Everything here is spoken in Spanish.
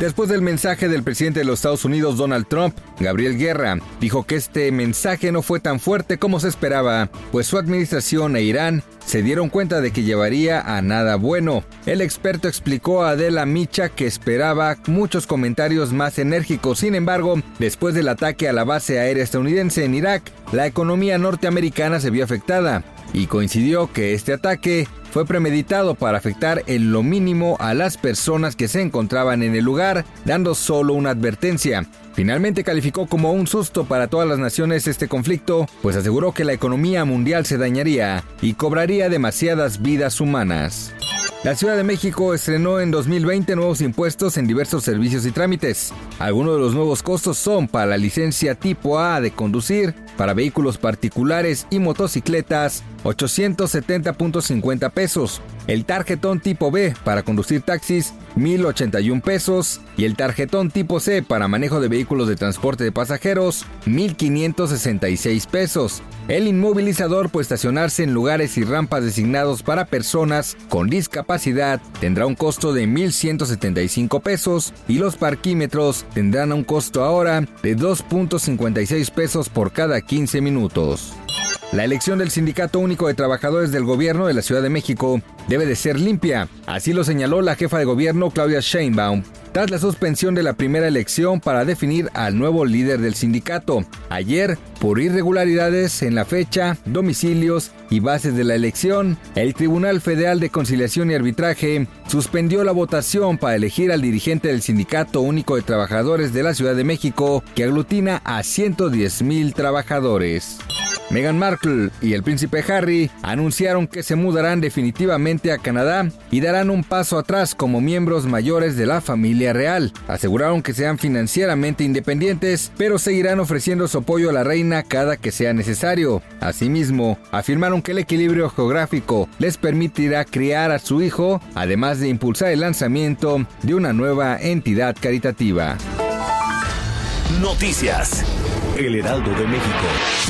Después del mensaje del presidente de los Estados Unidos, Donald Trump, Gabriel Guerra dijo que este mensaje no fue tan fuerte como se esperaba, pues su administración e Irán se dieron cuenta de que llevaría a nada bueno. El experto explicó a Adela Micha que esperaba muchos comentarios más enérgicos. Sin embargo, después del ataque a la base aérea estadounidense en Irak, la economía norteamericana se vio afectada y coincidió que este ataque fue premeditado para afectar en lo mínimo a las personas que se encontraban en el lugar, dando solo una advertencia. Finalmente calificó como un susto para todas las naciones este conflicto, pues aseguró que la economía mundial se dañaría y cobraría demasiadas vidas humanas. La Ciudad de México estrenó en 2020 nuevos impuestos en diversos servicios y trámites. Algunos de los nuevos costos son para la licencia tipo A de conducir, para vehículos particulares y motocicletas, 870.50 pesos. El tarjetón tipo B para conducir taxis, 1.081 pesos. Y el tarjetón tipo C para manejo de vehículos de transporte de pasajeros, 1.566 pesos. El inmovilizador puede estacionarse en lugares y rampas designados para personas con discapacidad tendrá un costo de 1.175 pesos y los parquímetros tendrán un costo ahora de 2.56 pesos por cada 15 minutos. La elección del Sindicato Único de Trabajadores del Gobierno de la Ciudad de México debe de ser limpia, así lo señaló la jefa de gobierno Claudia Sheinbaum, tras la suspensión de la primera elección para definir al nuevo líder del sindicato. Ayer, por irregularidades en la fecha, domicilios y bases de la elección, el Tribunal Federal de Conciliación y Arbitraje suspendió la votación para elegir al dirigente del Sindicato Único de Trabajadores de la Ciudad de México, que aglutina a 110 mil trabajadores. Meghan Markle y el príncipe Harry anunciaron que se mudarán definitivamente a Canadá y darán un paso atrás como miembros mayores de la familia real. Aseguraron que sean financieramente independientes, pero seguirán ofreciendo su apoyo a la reina cada que sea necesario. Asimismo, afirmaron que el equilibrio geográfico les permitirá criar a su hijo, además de impulsar el lanzamiento de una nueva entidad caritativa. Noticias. El Heraldo de México.